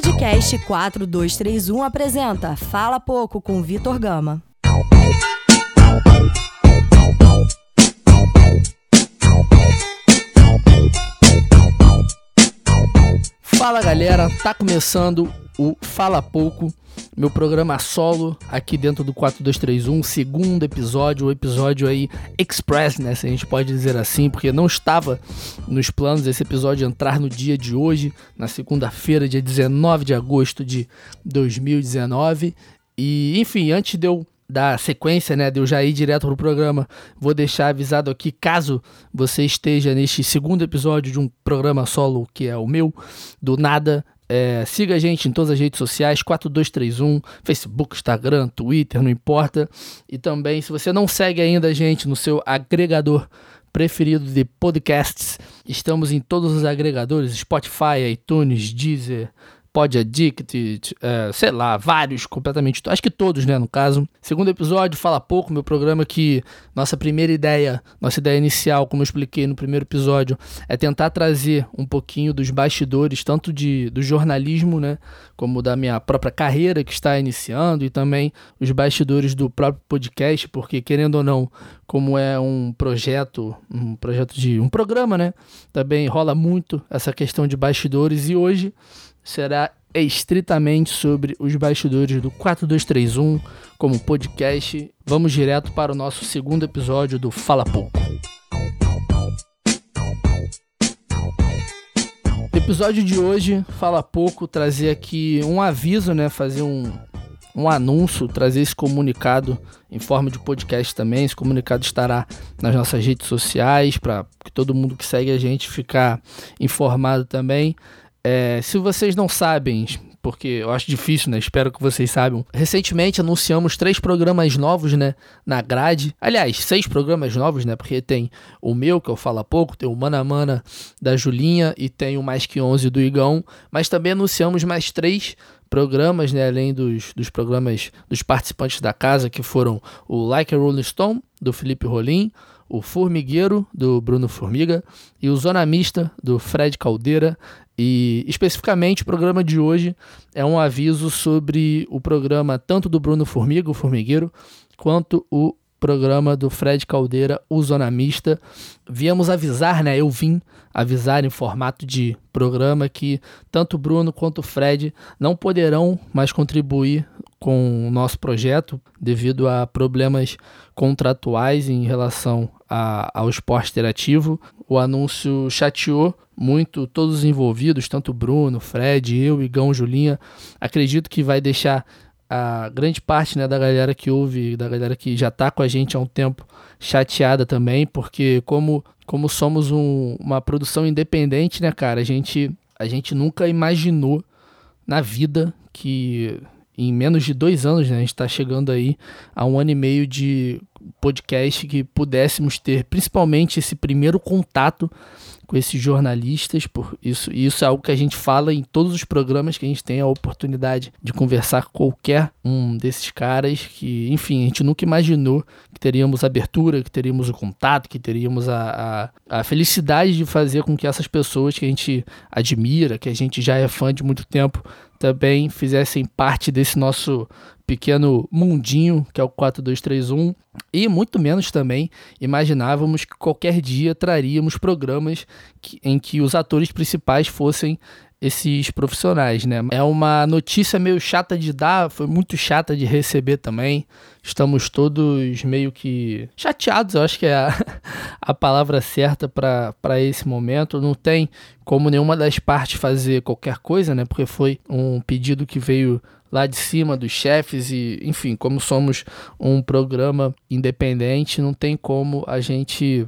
Podcast 4231 apresenta Fala Pouco com Vitor Gama. Fala galera, tá começando o Fala Pouco, meu programa solo aqui dentro do 4231, segundo episódio, o episódio aí express, né, se a gente pode dizer assim, porque não estava nos planos esse episódio entrar no dia de hoje, na segunda-feira, dia 19 de agosto de 2019. E, enfim, antes de eu da sequência, né, de eu já ir direto pro programa, vou deixar avisado aqui, caso você esteja neste segundo episódio de um programa solo que é o meu, do nada, é, siga a gente em todas as redes sociais, 4231, Facebook, Instagram, Twitter, não importa. E também, se você não segue ainda a gente no seu agregador preferido de podcasts, estamos em todos os agregadores, Spotify, iTunes, Deezer, Pod Addicted, é, sei lá, vários, completamente, acho que todos, né, no caso. Segundo episódio, Fala Pouco, meu programa que nossa primeira ideia, nossa ideia inicial, como eu expliquei no primeiro episódio, é tentar trazer um pouquinho dos bastidores, tanto de, do jornalismo, né, como da minha própria carreira que está iniciando e também os bastidores do próprio podcast, porque querendo ou não, como é um projeto, um projeto de um programa, né, também rola muito essa questão de bastidores e hoje será estritamente sobre os bastidores do 4231 como podcast. Vamos direto para o nosso segundo episódio do Fala Pouco. Episódio de hoje, Fala Pouco, trazer aqui um aviso, né, fazer um, um anúncio, trazer esse comunicado em forma de podcast também. Esse comunicado estará nas nossas redes sociais para que todo mundo que segue a gente ficar informado também. É, se vocês não sabem, porque eu acho difícil, né? Espero que vocês saibam. Recentemente anunciamos três programas novos, né? Na grade. Aliás, seis programas novos, né? Porque tem o meu, que eu falo há pouco, tem o Mana Mana da Julinha e tem o Mais Que 11 do Igão. Mas também anunciamos mais três programas, né? Além dos, dos programas dos participantes da casa, que foram o Like a Rolling Stone, do Felipe Rolim, o Formigueiro, do Bruno Formiga, e o Zona Mista, do Fred Caldeira. E especificamente o programa de hoje é um aviso sobre o programa tanto do Bruno Formiga, o Formigueiro, quanto o programa do Fred Caldeira, o Zona Mista. Viemos avisar, né? Eu vim avisar em formato de programa que tanto o Bruno quanto o Fred não poderão mais contribuir com o nosso projeto devido a problemas contratuais em relação a, ao esporte interativo. O anúncio chateou muito todos os envolvidos, tanto o Bruno, Fred, eu, Igão, Julinha. Acredito que vai deixar a grande parte né, da galera que ouve, da galera que já está com a gente há um tempo, chateada também, porque como, como somos um, uma produção independente, né, cara, a gente, a gente nunca imaginou na vida que em menos de dois anos, né? A gente está chegando aí a um ano e meio de podcast que pudéssemos ter, principalmente esse primeiro contato com esses jornalistas, por isso, isso é algo que a gente fala em todos os programas que a gente tem a oportunidade de conversar com qualquer um desses caras que, enfim, a gente nunca imaginou que teríamos abertura, que teríamos o contato, que teríamos a, a, a felicidade de fazer com que essas pessoas que a gente admira, que a gente já é fã de muito tempo, também fizessem parte desse nosso pequeno mundinho que é o 4231 e muito menos também imaginávamos que qualquer dia traríamos programas que, em que os atores principais fossem esses profissionais, né? É uma notícia meio chata de dar, foi muito chata de receber também. Estamos todos meio que chateados, eu acho que é a, a palavra certa para esse momento. Não tem como nenhuma das partes fazer qualquer coisa, né? Porque foi um pedido que veio lá de cima dos chefes e, enfim, como somos um programa independente, não tem como a gente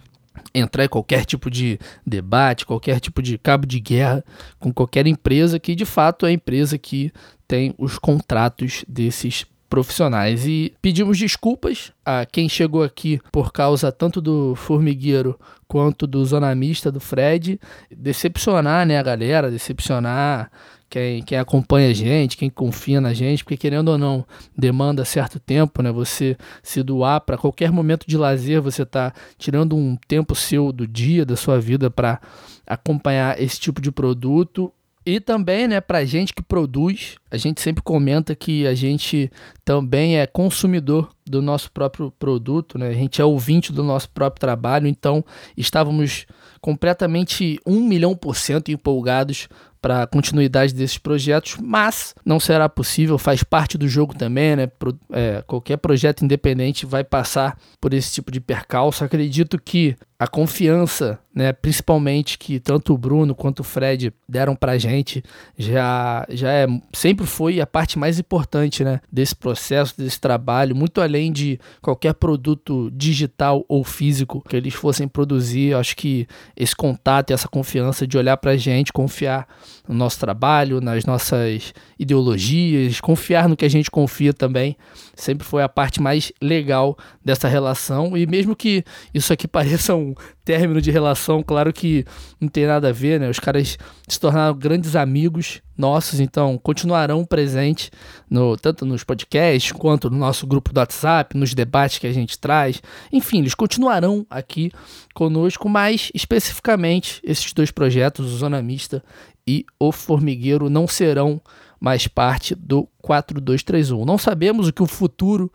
entrar em qualquer tipo de debate, qualquer tipo de cabo de guerra com qualquer empresa que de fato é a empresa que tem os contratos desses profissionais. E pedimos desculpas a quem chegou aqui por causa tanto do formigueiro quanto do zonamista do Fred, decepcionar né, a galera, decepcionar quem, quem acompanha a gente, quem confia na gente, porque querendo ou não, demanda certo tempo, né? Você se doar para qualquer momento de lazer, você tá tirando um tempo seu do dia, da sua vida para acompanhar esse tipo de produto E também, né, pra gente que produz, a gente sempre comenta que a gente também é consumidor do nosso próprio produto, né? A gente é ouvinte do nosso próprio trabalho, então estávamos completamente um milhão por cento empolgados para a continuidade desses projetos, mas não será possível, faz parte do jogo também, né? Pro, é, qualquer projeto independente vai passar por esse tipo de percalço. Acredito que a confiança, né, principalmente que tanto o Bruno quanto o Fred deram pra gente, já, já é, sempre foi a parte mais importante, né, desse processo, desse trabalho, muito além de qualquer produto digital ou físico que eles fossem produzir, acho que esse contato e essa confiança de olhar pra gente, confiar no nosso trabalho, nas nossas ideologias, confiar no que a gente confia também, sempre foi a parte mais legal dessa relação, e mesmo que isso aqui pareça um término de relação, claro que não tem nada a ver, né? Os caras se tornaram grandes amigos nossos, então continuarão presentes no, tanto nos podcasts quanto no nosso grupo do WhatsApp, nos debates que a gente traz. Enfim, eles continuarão aqui conosco, mas especificamente esses dois projetos, o Zona Mista e o Formigueiro, não serão mais parte do 4231. Não sabemos o que o futuro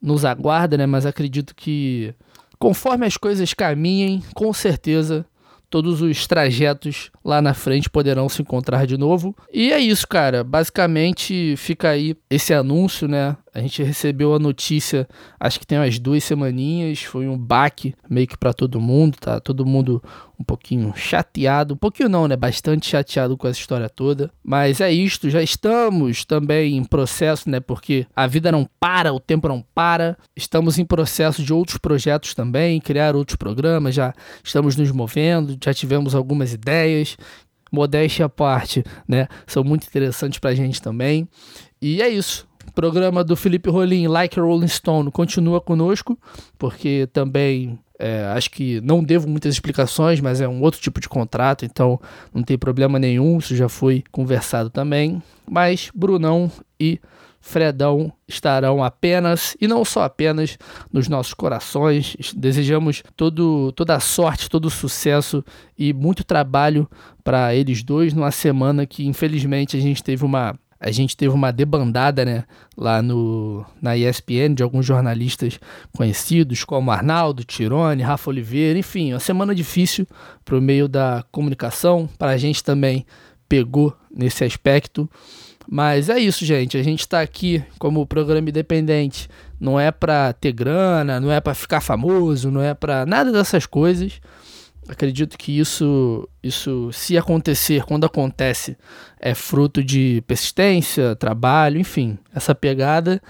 nos aguarda, né? Mas acredito que Conforme as coisas caminhem, com certeza todos os trajetos lá na frente poderão se encontrar de novo. E é isso, cara. Basicamente fica aí esse anúncio, né? A gente recebeu a notícia, acho que tem umas duas semaninhas, foi um baque meio que para todo mundo, tá? Todo mundo um pouquinho chateado, um pouquinho não, né? Bastante chateado com essa história toda. Mas é isto, já estamos também em processo, né? Porque a vida não para, o tempo não para. Estamos em processo de outros projetos também, criar outros programas, já estamos nos movendo, já tivemos algumas ideias modéstia à parte, né? São muito interessantes pra gente também. E é isso. Programa do Felipe Rolim, Like a Rolling Stone, continua conosco, porque também é, acho que não devo muitas explicações, mas é um outro tipo de contrato, então não tem problema nenhum, isso já foi conversado também. Mas Brunão e Fredão estarão apenas, e não só apenas, nos nossos corações. Desejamos todo, toda a sorte, todo o sucesso e muito trabalho para eles dois numa semana que, infelizmente, a gente teve uma a gente teve uma debandada né, lá no, na ESPN de alguns jornalistas conhecidos, como Arnaldo, Tirone, Rafa Oliveira, enfim, uma semana difícil para o meio da comunicação, para a gente também pegou nesse aspecto. Mas é isso, gente. A gente está aqui como programa independente. Não é para ter grana, não é para ficar famoso, não é para nada dessas coisas. Acredito que isso, isso, se acontecer, quando acontece, é fruto de persistência, trabalho, enfim, essa pegada.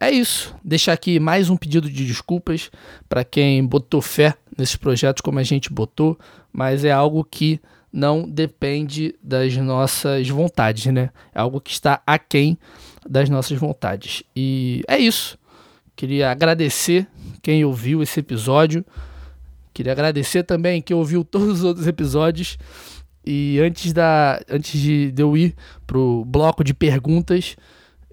É isso. Deixar aqui mais um pedido de desculpas para quem botou fé nesses projetos como a gente botou, mas é algo que não depende das nossas vontades, né? É algo que está aquém das nossas vontades. E é isso. Queria agradecer quem ouviu esse episódio. Queria agradecer também que ouviu todos os outros episódios. E antes, da, antes de, de eu ir pro bloco de perguntas,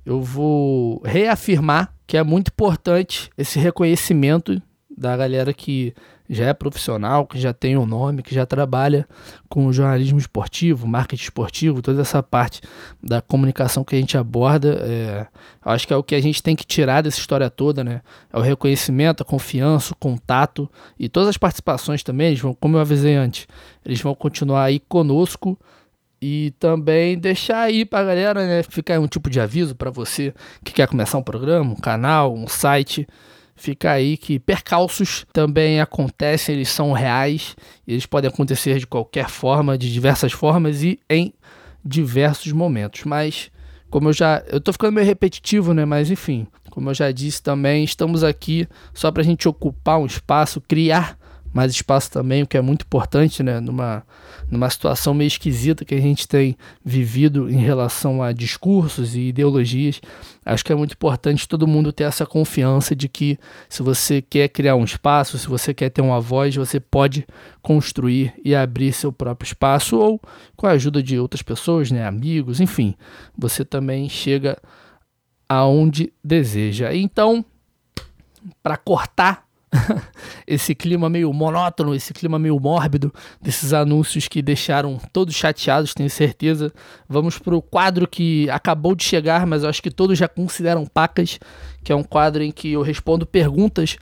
eu vou reafirmar que é muito importante esse reconhecimento da galera que já é profissional, que já tem um nome, que já trabalha com jornalismo esportivo, marketing esportivo, toda essa parte da comunicação que a gente aborda. É, acho que é o que a gente tem que tirar dessa história toda, né? É o reconhecimento, a confiança, o contato e todas as participações também, eles vão, como eu avisei antes, eles vão continuar aí conosco. E também deixar aí pra galera, né? Ficar um tipo de aviso para você que quer começar um programa, um canal, um site fica aí que percalços também acontecem, eles são reais, eles podem acontecer de qualquer forma, de diversas formas e em diversos momentos. Mas como eu já, eu tô ficando meio repetitivo, né, mas enfim, como eu já disse também, estamos aqui só para a gente ocupar um espaço, criar mais espaço também, o que é muito importante, né, numa, numa situação meio esquisita que a gente tem vivido em relação a discursos e ideologias. Acho que é muito importante todo mundo ter essa confiança de que se você quer criar um espaço, se você quer ter uma voz, você pode construir e abrir seu próprio espaço ou com a ajuda de outras pessoas, né, amigos, enfim, você também chega aonde deseja. Então, para cortar esse clima meio monótono, esse clima meio mórbido desses anúncios que deixaram todos chateados, tenho certeza. Vamos para o quadro que acabou de chegar, mas eu acho que todos já consideram pacas, que é um quadro em que eu respondo perguntas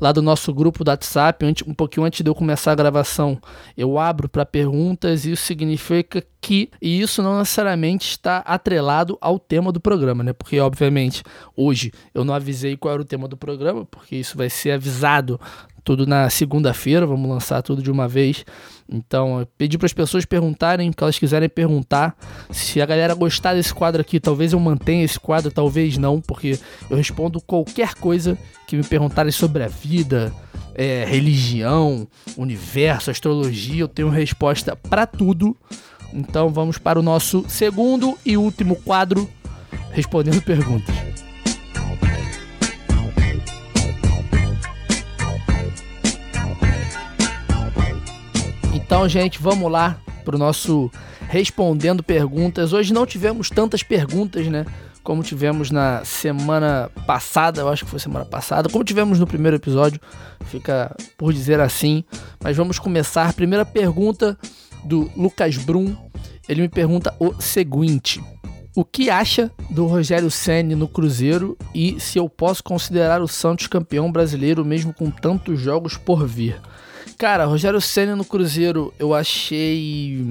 lá do nosso grupo do WhatsApp, um pouquinho antes de eu começar a gravação, eu abro para perguntas e isso significa que, e isso não necessariamente está atrelado ao tema do programa, né? Porque, obviamente, hoje eu não avisei qual era o tema do programa, porque isso vai ser avisado tudo na segunda-feira, vamos lançar tudo de uma vez. Então, eu pedi para as pessoas perguntarem que elas quiserem perguntar. Se a galera gostar desse quadro aqui, talvez eu mantenha esse quadro, talvez não, porque eu respondo qualquer coisa que me perguntarem sobre a vida, é, religião, universo, astrologia. Eu tenho resposta para tudo. Então, vamos para o nosso segundo e último quadro, respondendo perguntas. Então, gente, vamos lá pro nosso respondendo perguntas. Hoje não tivemos tantas perguntas, né? Como tivemos na semana passada, eu acho que foi semana passada, como tivemos no primeiro episódio, fica por dizer assim. Mas vamos começar. Primeira pergunta do Lucas Brum. Ele me pergunta o seguinte: O que acha do Rogério Ceni no Cruzeiro e se eu posso considerar o Santos campeão brasileiro mesmo com tantos jogos por vir? Cara, Rogério Senna no Cruzeiro, eu achei.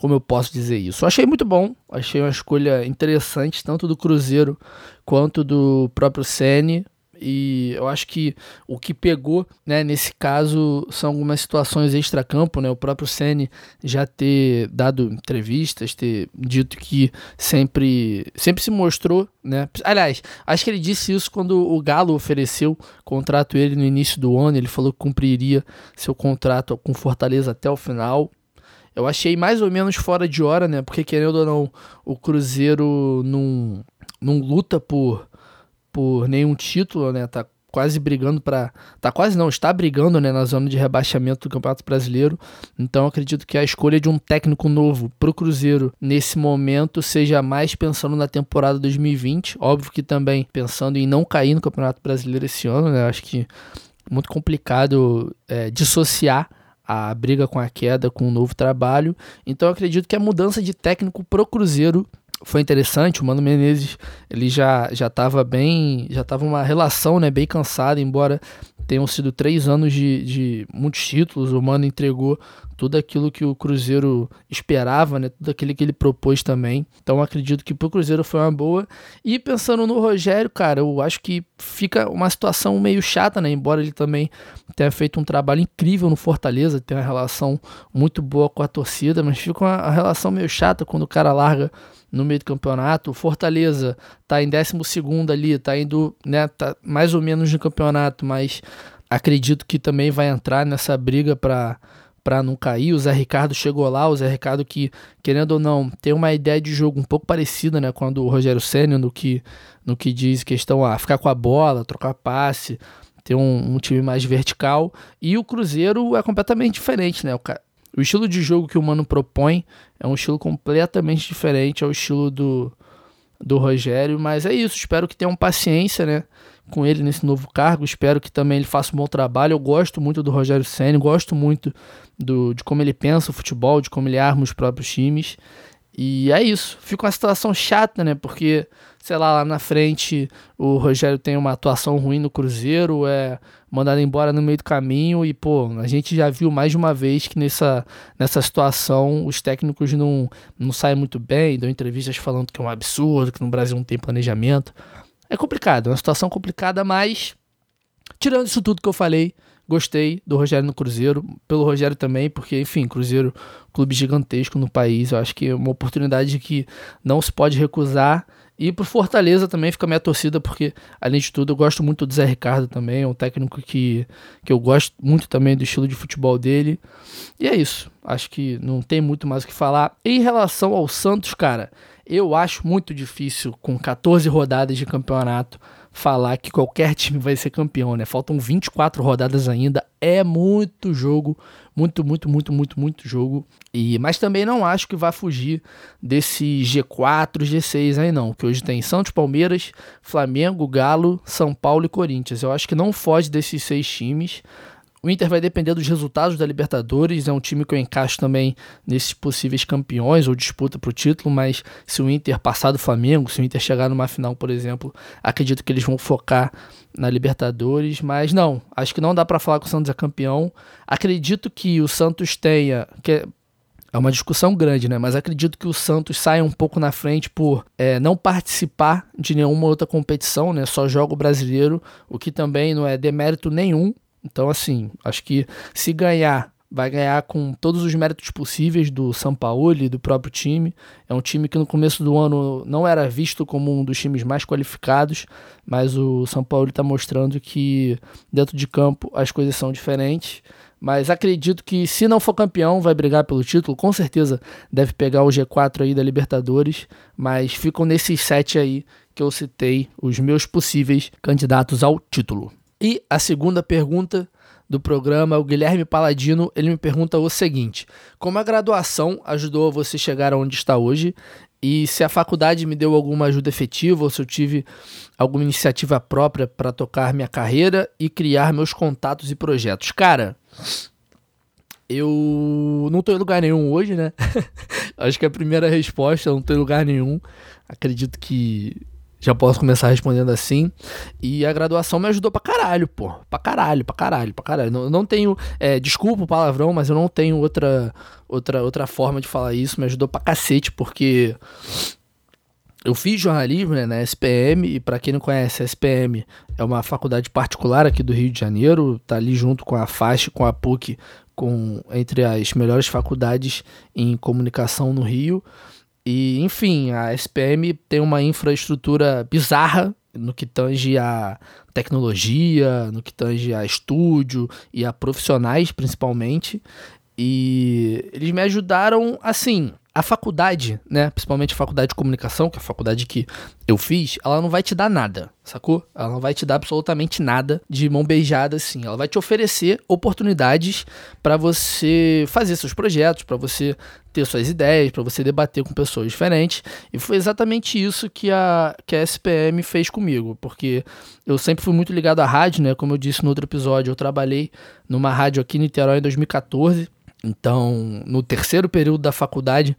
Como eu posso dizer isso? Eu achei muito bom. Achei uma escolha interessante, tanto do Cruzeiro quanto do próprio Senna. E eu acho que o que pegou, né, nesse caso, são algumas situações extra-campo, né? O próprio Ceni já ter dado entrevistas, ter dito que sempre, sempre se mostrou, né? Aliás, acho que ele disse isso quando o Galo ofereceu contrato ele no início do ano, ele falou que cumpriria seu contrato com Fortaleza até o final. Eu achei mais ou menos fora de hora, né? Porque querendo ou não, o Cruzeiro não, não luta por por nenhum título, né? Tá quase brigando para tá quase não, está brigando, né, na zona de rebaixamento do Campeonato Brasileiro. Então acredito que a escolha de um técnico novo pro Cruzeiro nesse momento seja mais pensando na temporada 2020, óbvio que também pensando em não cair no Campeonato Brasileiro esse ano, né? Acho que muito complicado é, dissociar a briga com a queda com o novo trabalho. Então acredito que a mudança de técnico pro Cruzeiro foi interessante, o Mano Menezes, ele já já estava bem, já estava uma relação, né, bem cansada, embora tenham sido três anos de, de muitos títulos, o Mano entregou tudo aquilo que o Cruzeiro esperava, né, tudo aquilo que ele propôs também, então acredito que pro Cruzeiro foi uma boa, e pensando no Rogério, cara, eu acho que fica uma situação meio chata, né, embora ele também tenha feito um trabalho incrível no Fortaleza, tem uma relação muito boa com a torcida, mas fica uma, relação meio chata quando o cara larga no meio do campeonato. O Fortaleza tá em 12 ali, tá indo, né, tá mais ou menos no campeonato, mas acredito que também vai entrar nessa briga para para não cair. O Zé Ricardo chegou lá, o Zé Ricardo que, querendo ou não, tem uma ideia de jogo um pouco parecida, né, quando o Rogério Senna no que no que diz questão a ficar com a bola, trocar passe, ter um, um, time mais vertical. E o Cruzeiro é completamente diferente, né? O, o estilo de jogo que o Mano propõe é um estilo completamente diferente ao estilo do, do Rogério, mas é isso. Espero que tenham paciência, né? Com ele nesse novo cargo. Espero que também ele faça um bom trabalho. Eu gosto muito do Rogério Senna, gosto muito do, de como ele pensa o futebol, de como ele arma os próprios times. E é isso. Fica uma situação chata, né? Porque, sei lá, lá na frente o Rogério tem uma atuação ruim no Cruzeiro, é mandado embora no meio do caminho e, pô, a gente já viu mais de uma vez que nessa, nessa situação os técnicos não, não saem muito bem, dão entrevistas falando que é um absurdo, que no Brasil não tem planejamento. É complicado, é uma situação complicada, mas tirando isso tudo que eu falei, Gostei do Rogério no Cruzeiro, pelo Rogério também, porque, enfim, Cruzeiro, clube gigantesco no país, eu acho que é uma oportunidade que não se pode recusar. E pro Fortaleza também fica minha torcida, porque, além de tudo, eu gosto muito do Zé Ricardo também, é um técnico que, que eu gosto muito também do estilo de futebol dele. E é isso, acho que não tem muito mais o que falar. Em relação ao Santos, cara, eu acho muito difícil, com 14 rodadas de campeonato, falar que qualquer time vai ser campeão, né? Faltam 24 rodadas ainda, é muito jogo, muito, muito, muito, muito, muito jogo. E mas também não acho que vai fugir desse G4, G6 aí não, que hoje tem Santos, Palmeiras, Flamengo, Galo, São Paulo e Corinthians. Eu acho que não foge desses seis times. O Inter vai depender dos resultados da Libertadores, é um time que eu encaixo também nesses possíveis campeões ou disputa para o título, mas se o Inter passar do Flamengo, se o Inter chegar numa final, por exemplo, acredito que eles vão focar na Libertadores, mas não, acho que não dá para falar que o Santos é campeão. Acredito que o Santos tenha, que é, é uma discussão grande, né? Mas acredito que o Santos saia um pouco na frente por é, não participar de nenhuma outra competição, né? Só joga o brasileiro, o que também não é demérito nenhum então, assim, acho que se ganhar, vai ganhar com todos os méritos possíveis do São Paulo e do próprio time. É um time que no começo do ano não era visto como um dos times mais qualificados, mas o São Paulo está mostrando que dentro de campo as coisas são diferentes. Mas acredito que se não for campeão, vai brigar pelo título. Com certeza deve pegar o G4 aí da Libertadores. Mas ficam nesses sete aí que eu citei, os meus possíveis candidatos ao título. E a segunda pergunta do programa, o Guilherme Paladino, ele me pergunta o seguinte: Como a graduação ajudou você chegar onde está hoje? E se a faculdade me deu alguma ajuda efetiva ou se eu tive alguma iniciativa própria para tocar minha carreira e criar meus contatos e projetos? Cara, eu não estou em lugar nenhum hoje, né? Acho que a primeira resposta, eu não estou em lugar nenhum. Acredito que já posso começar respondendo assim. E a graduação me ajudou pra caralho, pô. Pra caralho, pra caralho, pra caralho. Não, não tenho. É, desculpa o palavrão, mas eu não tenho outra, outra, outra forma de falar isso. Me ajudou pra cacete, porque. Eu fiz jornalismo né, na SPM, e para quem não conhece, a SPM é uma faculdade particular aqui do Rio de Janeiro, tá ali junto com a FAST, com a PUC, com, entre as melhores faculdades em comunicação no Rio. E, enfim, a SPM tem uma infraestrutura bizarra no que tange a tecnologia, no que tange a estúdio e a profissionais, principalmente. E eles me ajudaram, assim, a faculdade, né, principalmente a faculdade de comunicação, que é a faculdade que eu fiz, ela não vai te dar nada, sacou? Ela não vai te dar absolutamente nada de mão beijada assim. Ela vai te oferecer oportunidades para você fazer seus projetos, para você ter suas ideias, para você debater com pessoas diferentes. E foi exatamente isso que a, que a SPM fez comigo, porque eu sempre fui muito ligado à rádio, né? Como eu disse no outro episódio, eu trabalhei numa rádio aqui em Niterói em 2014 então, no terceiro período da faculdade,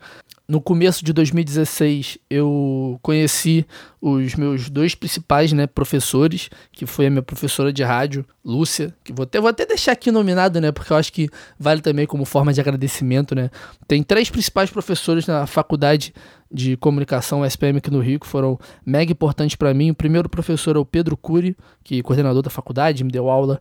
no começo de 2016, eu conheci os meus dois principais né, professores, que foi a minha professora de rádio, Lúcia, que vou até, vou até deixar aqui nominado, né, porque eu acho que vale também como forma de agradecimento. Né. Tem três principais professores na faculdade de comunicação SPM aqui no Rio, que foram mega importantes para mim. O primeiro professor é o Pedro Cury, que é coordenador da faculdade, me deu aula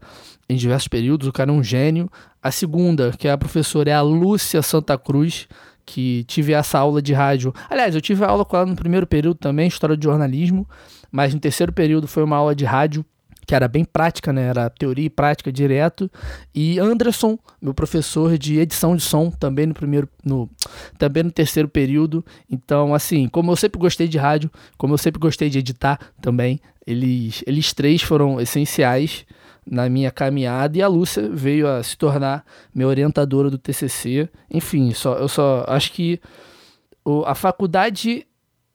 em diversos períodos, o cara é um gênio. A segunda, que é a professora, é a Lúcia Santa Cruz, que tive essa aula de rádio. Aliás, eu tive aula com ela no primeiro período também, história de jornalismo, mas no terceiro período foi uma aula de rádio que era bem prática, né? Era teoria e prática direto. E Anderson, meu professor de edição de som, também no primeiro, no, também no terceiro período. Então, assim, como eu sempre gostei de rádio, como eu sempre gostei de editar também, eles, eles três foram essenciais na minha caminhada e a Lúcia veio a se tornar minha orientadora do TCC. Enfim, só, eu só acho que o, a faculdade.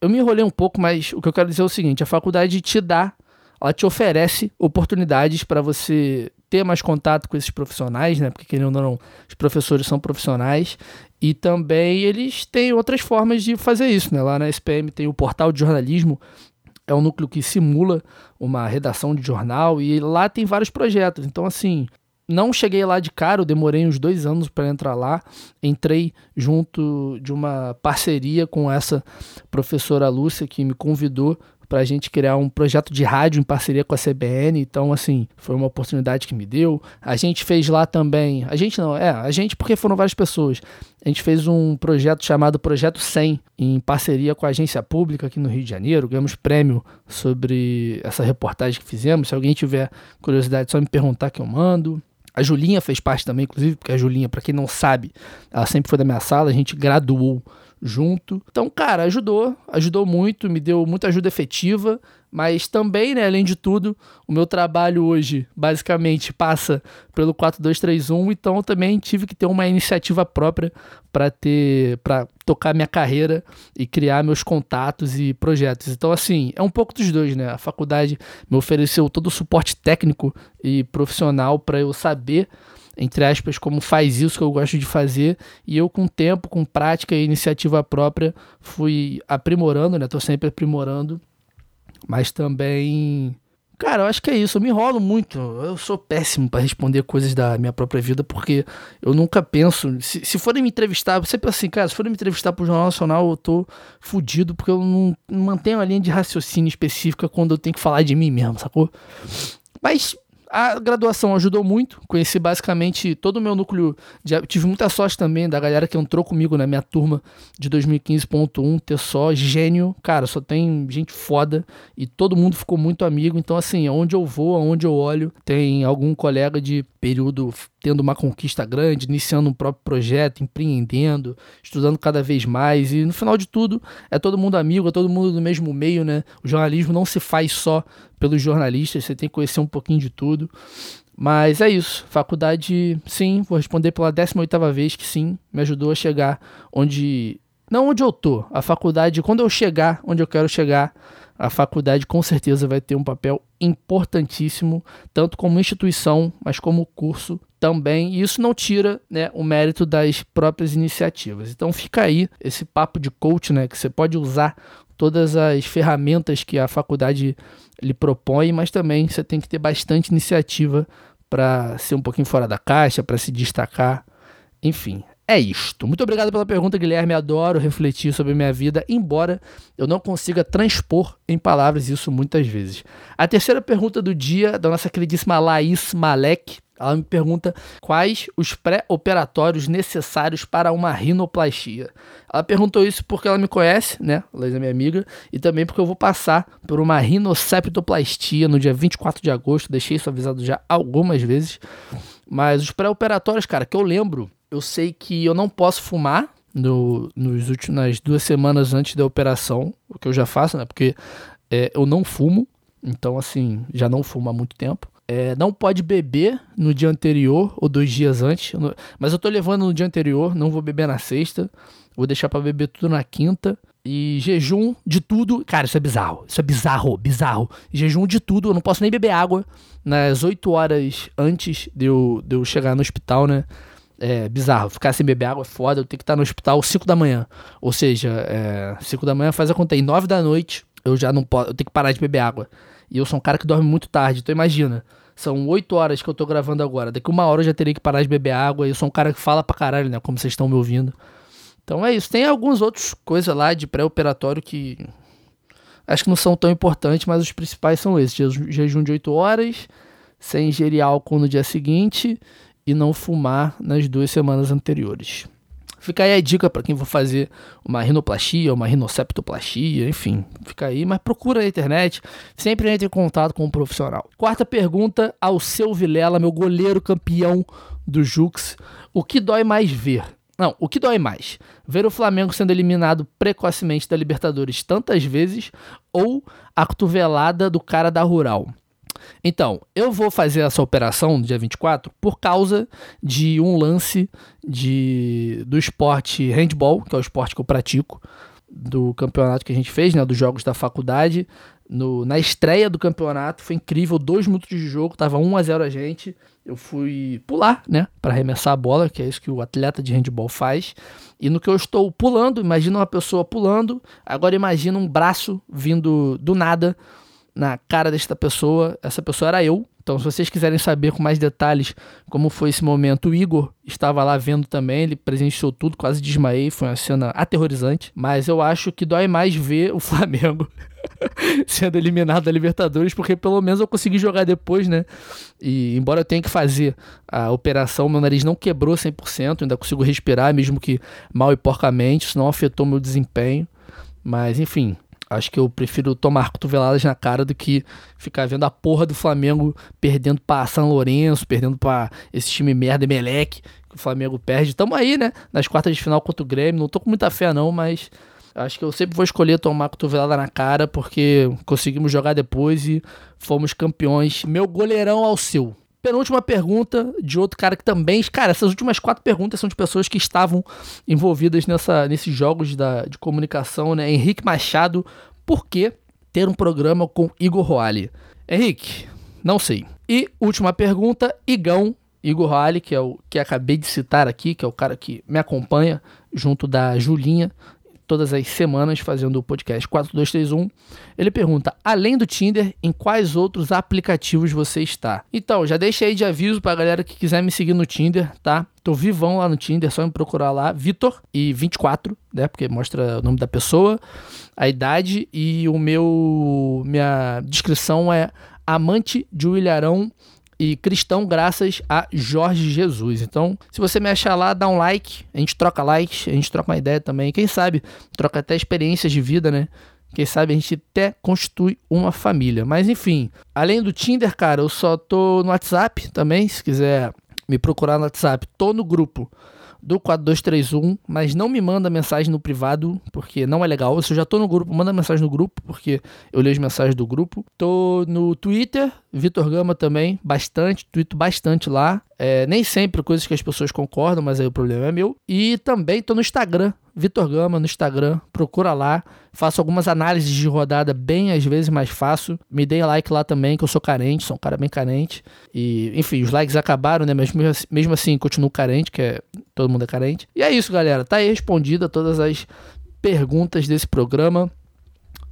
Eu me enrolei um pouco, mas o que eu quero dizer é o seguinte: a faculdade te dá, ela te oferece oportunidades para você ter mais contato com esses profissionais, né? Porque querendo ou não, os professores são profissionais e também eles têm outras formas de fazer isso, né? Lá na SPM tem o portal de jornalismo é um núcleo que simula uma redação de jornal e lá tem vários projetos. Então, assim, não cheguei lá de cara, eu demorei uns dois anos para entrar lá. Entrei junto de uma parceria com essa professora Lúcia que me convidou para a gente criar um projeto de rádio em parceria com a CBN. Então, assim, foi uma oportunidade que me deu. A gente fez lá também. A gente não, é, a gente porque foram várias pessoas. A gente fez um projeto chamado Projeto 100, em parceria com a agência pública aqui no Rio de Janeiro. Ganhamos prêmio sobre essa reportagem que fizemos. Se alguém tiver curiosidade, é só me perguntar que eu mando. A Julinha fez parte também, inclusive, porque a Julinha, para quem não sabe, ela sempre foi da minha sala. A gente graduou junto. Então, cara, ajudou, ajudou muito, me deu muita ajuda efetiva. Mas também, né, além de tudo, o meu trabalho hoje basicamente passa pelo 4231, então eu também tive que ter uma iniciativa própria para ter para tocar minha carreira e criar meus contatos e projetos. Então assim, é um pouco dos dois, né? A faculdade me ofereceu todo o suporte técnico e profissional para eu saber entre aspas, como faz isso que eu gosto de fazer, e eu com tempo, com prática e iniciativa própria, fui aprimorando, né? Tô sempre aprimorando mas também. Cara, eu acho que é isso. Eu me enrolo muito. Eu sou péssimo para responder coisas da minha própria vida, porque eu nunca penso. Se, se forem me entrevistar, você pensa assim, cara, se forem me entrevistar pro Jornal Nacional, eu tô fudido, porque eu não, não mantenho a linha de raciocínio específica quando eu tenho que falar de mim mesmo, sacou? Mas a graduação ajudou muito, conheci basicamente todo o meu núcleo. De, tive muita sorte também da galera que entrou comigo na minha turma de 2015.1, ter só gênio, cara, só tem gente foda e todo mundo ficou muito amigo. Então, assim, aonde eu vou, aonde eu olho, tem algum colega de período tendo uma conquista grande, iniciando um próprio projeto, empreendendo, estudando cada vez mais. E no final de tudo, é todo mundo amigo, é todo mundo do mesmo meio, né? O jornalismo não se faz só pelos jornalistas, você tem que conhecer um pouquinho de tudo. Mas é isso. Faculdade, sim, vou responder pela 18 vez que sim, me ajudou a chegar onde. Não onde eu tô. A faculdade, quando eu chegar onde eu quero chegar, a faculdade com certeza vai ter um papel importantíssimo, tanto como instituição, mas como curso também. E isso não tira né, o mérito das próprias iniciativas. Então fica aí esse papo de coach, né, que você pode usar todas as ferramentas que a faculdade lhe propõe, mas também você tem que ter bastante iniciativa para ser um pouquinho fora da caixa, para se destacar. Enfim, é isto. Muito obrigado pela pergunta, Guilherme. Adoro refletir sobre minha vida, embora eu não consiga transpor em palavras isso muitas vezes. A terceira pergunta do dia, da nossa queridíssima Laís Malek, ela me pergunta quais os pré-operatórios necessários para uma rinoplastia. Ela perguntou isso porque ela me conhece, né? Laís é minha amiga, e também porque eu vou passar por uma rinoceptoplastia no dia 24 de agosto. Deixei isso avisado já algumas vezes. Mas os pré-operatórios, cara, que eu lembro, eu sei que eu não posso fumar no, nos últimos, nas duas semanas antes da operação, o que eu já faço, né? Porque é, eu não fumo, então assim, já não fumo há muito tempo. É, não pode beber no dia anterior ou dois dias antes. Mas eu tô levando no dia anterior, não vou beber na sexta. Vou deixar para beber tudo na quinta. E jejum de tudo. Cara, isso é bizarro. Isso é bizarro, bizarro. Jejum de tudo. Eu não posso nem beber água nas 8 horas antes de eu, de eu chegar no hospital, né? É bizarro. Ficar sem beber água é foda. Eu tenho que estar no hospital 5 da manhã. Ou seja, é, 5 da manhã faz a conta aí. 9 da noite eu já não posso. Eu tenho que parar de beber água. E eu sou um cara que dorme muito tarde. Então imagina. São 8 horas que eu tô gravando agora. Daqui uma hora eu já teria que parar de beber água. Eu sou um cara que fala pra caralho, né? Como vocês estão me ouvindo. Então é isso. Tem alguns outros coisas lá de pré-operatório que acho que não são tão importantes, mas os principais são esses: jejum de 8 horas, sem ingerir álcool no dia seguinte e não fumar nas duas semanas anteriores. Fica aí a dica para quem for fazer uma rinoplastia, uma rinoceptoplastia, enfim, fica aí, mas procura na internet, sempre entre em contato com um profissional. Quarta pergunta ao seu Vilela, meu goleiro campeão do Jux. O que dói mais ver? Não, o que dói mais? Ver o Flamengo sendo eliminado precocemente da Libertadores tantas vezes ou a cotovelada do cara da Rural? Então, eu vou fazer essa operação no dia 24 por causa de um lance de, do esporte handball, que é o esporte que eu pratico, do campeonato que a gente fez, né, dos jogos da faculdade. No, na estreia do campeonato, foi incrível, dois minutos de jogo, tava 1 a 0 a gente. Eu fui pular, né, para arremessar a bola, que é isso que o atleta de handball faz. E no que eu estou pulando, imagina uma pessoa pulando, agora imagina um braço vindo do nada na cara desta pessoa. Essa pessoa era eu. Então, se vocês quiserem saber com mais detalhes como foi esse momento, o Igor estava lá vendo também, ele presenciou tudo, quase desmaiei, foi uma cena aterrorizante. Mas eu acho que dói mais ver o Flamengo sendo eliminado da Libertadores, porque pelo menos eu consegui jogar depois, né? E embora eu tenha que fazer a operação, meu nariz não quebrou 100%, ainda consigo respirar, mesmo que mal e porcamente, isso não afetou meu desempenho. Mas enfim, Acho que eu prefiro tomar cotoveladas na cara do que ficar vendo a porra do Flamengo perdendo pra São Lourenço, perdendo pra esse time merda Emelec, que o Flamengo perde. Tamo aí, né? Nas quartas de final contra o Grêmio. Não tô com muita fé, não, mas acho que eu sempre vou escolher tomar cotovelada na cara, porque conseguimos jogar depois e fomos campeões. Meu goleirão ao seu. Penúltima pergunta de outro cara que também. Cara, essas últimas quatro perguntas são de pessoas que estavam envolvidas nessa, nesses jogos da, de comunicação, né? Henrique Machado, por que ter um programa com Igor Roale? Henrique, não sei. E última pergunta, Igão, Igor Roale, que é o que acabei de citar aqui, que é o cara que me acompanha junto da Julinha todas as semanas fazendo o podcast 4231. Ele pergunta: além do Tinder, em quais outros aplicativos você está? Então, já deixei aí de aviso pra galera que quiser me seguir no Tinder, tá? Tô vivão lá no Tinder, só me procurar lá, Vitor e 24, né? Porque mostra o nome da pessoa, a idade e o meu minha descrição é amante de um ilharão e cristão graças a Jorge Jesus. Então, se você me achar lá, dá um like, a gente troca likes, a gente troca uma ideia também. Quem sabe troca até experiências de vida, né? Quem sabe a gente até constitui uma família. Mas enfim, além do Tinder, cara, eu só tô no WhatsApp também, se quiser me procurar no WhatsApp, tô no grupo do 4231, mas não me manda mensagem no privado, porque não é legal. Se eu já tô no grupo, manda mensagem no grupo, porque eu leio as mensagens do grupo. Tô no Twitter, Vitor Gama também, bastante, tweeto bastante lá. É, nem sempre coisas que as pessoas concordam, mas aí o problema é meu. E também tô no Instagram, Vitor Gama no Instagram, procura lá. Faço algumas análises de rodada bem, às vezes, mais fácil. Me deem like lá também, que eu sou carente, sou um cara bem carente. E, enfim, os likes acabaram, né? Mas mesmo assim, continuo carente, que é, todo mundo é carente. E é isso, galera. Tá aí respondida todas as perguntas desse programa.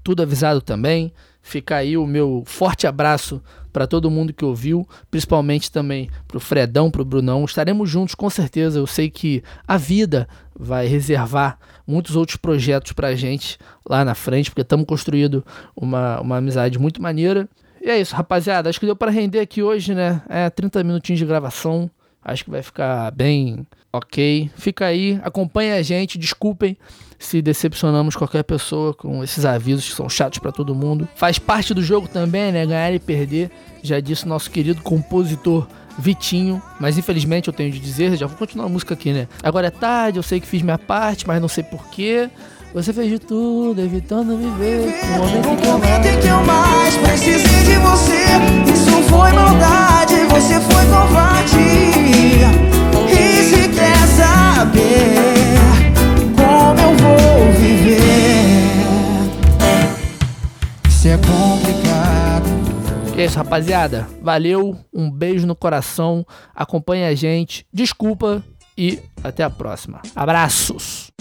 Tudo avisado também. Fica aí o meu forte abraço para todo mundo que ouviu, principalmente também para o Fredão, para o Brunão. Estaremos juntos com certeza. Eu sei que a vida vai reservar muitos outros projetos para a gente lá na frente, porque estamos construindo uma, uma amizade muito maneira. E é isso, rapaziada. Acho que deu para render aqui hoje, né? É 30 minutinhos de gravação. Acho que vai ficar bem ok. Fica aí, acompanha a gente. Desculpem se decepcionamos qualquer pessoa com esses avisos que são chatos para todo mundo. Faz parte do jogo também, né? Ganhar e perder. Já disse o nosso querido compositor Vitinho, mas infelizmente eu tenho de dizer, já vou continuar a música aqui, né? Agora é tarde, eu sei que fiz minha parte, mas não sei porquê. Você fez de tudo, evitando me ver. No momento, eu momento que eu mais precisei de você, isso foi maldade, você foi covarde. E saber como eu vou viver, isso é complicado. É isso, rapaziada. Valeu, um beijo no coração. Acompanhe a gente. Desculpa e até a próxima. Abraços.